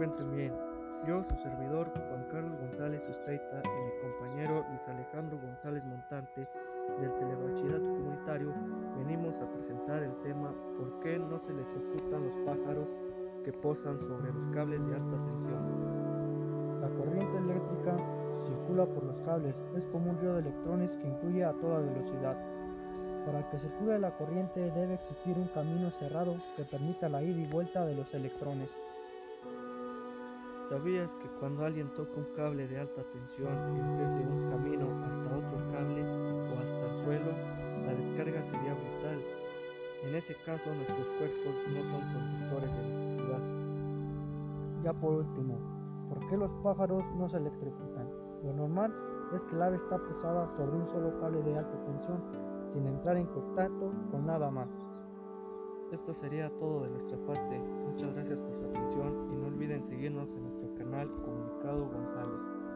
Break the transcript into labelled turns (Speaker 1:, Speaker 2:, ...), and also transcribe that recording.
Speaker 1: Yo, su servidor, Juan Carlos González Usteita, y mi compañero Luis Alejandro González Montante, del Telebachillerato Comunitario, venimos a presentar el tema ¿Por qué no se electrocutan los pájaros que posan sobre los cables de alta tensión?
Speaker 2: La corriente eléctrica circula por los cables, es como un río de electrones que influye a toda velocidad. Para que circule la corriente debe existir un camino cerrado que permita la ida y vuelta de los electrones.
Speaker 1: ¿Sabías que cuando alguien toca un cable de alta tensión y empiece un camino hasta otro cable o hasta el suelo, la descarga sería brutal? En ese caso nuestros cuerpos no son conductores de electricidad.
Speaker 2: Ya por último, ¿por qué los pájaros no se electrocutan? Lo normal es que el ave está posada sobre un solo cable de alta tensión sin entrar en contacto con nada más.
Speaker 1: Esto sería todo de nuestra parte. Muchas gracias nuestro canal Comunicado González.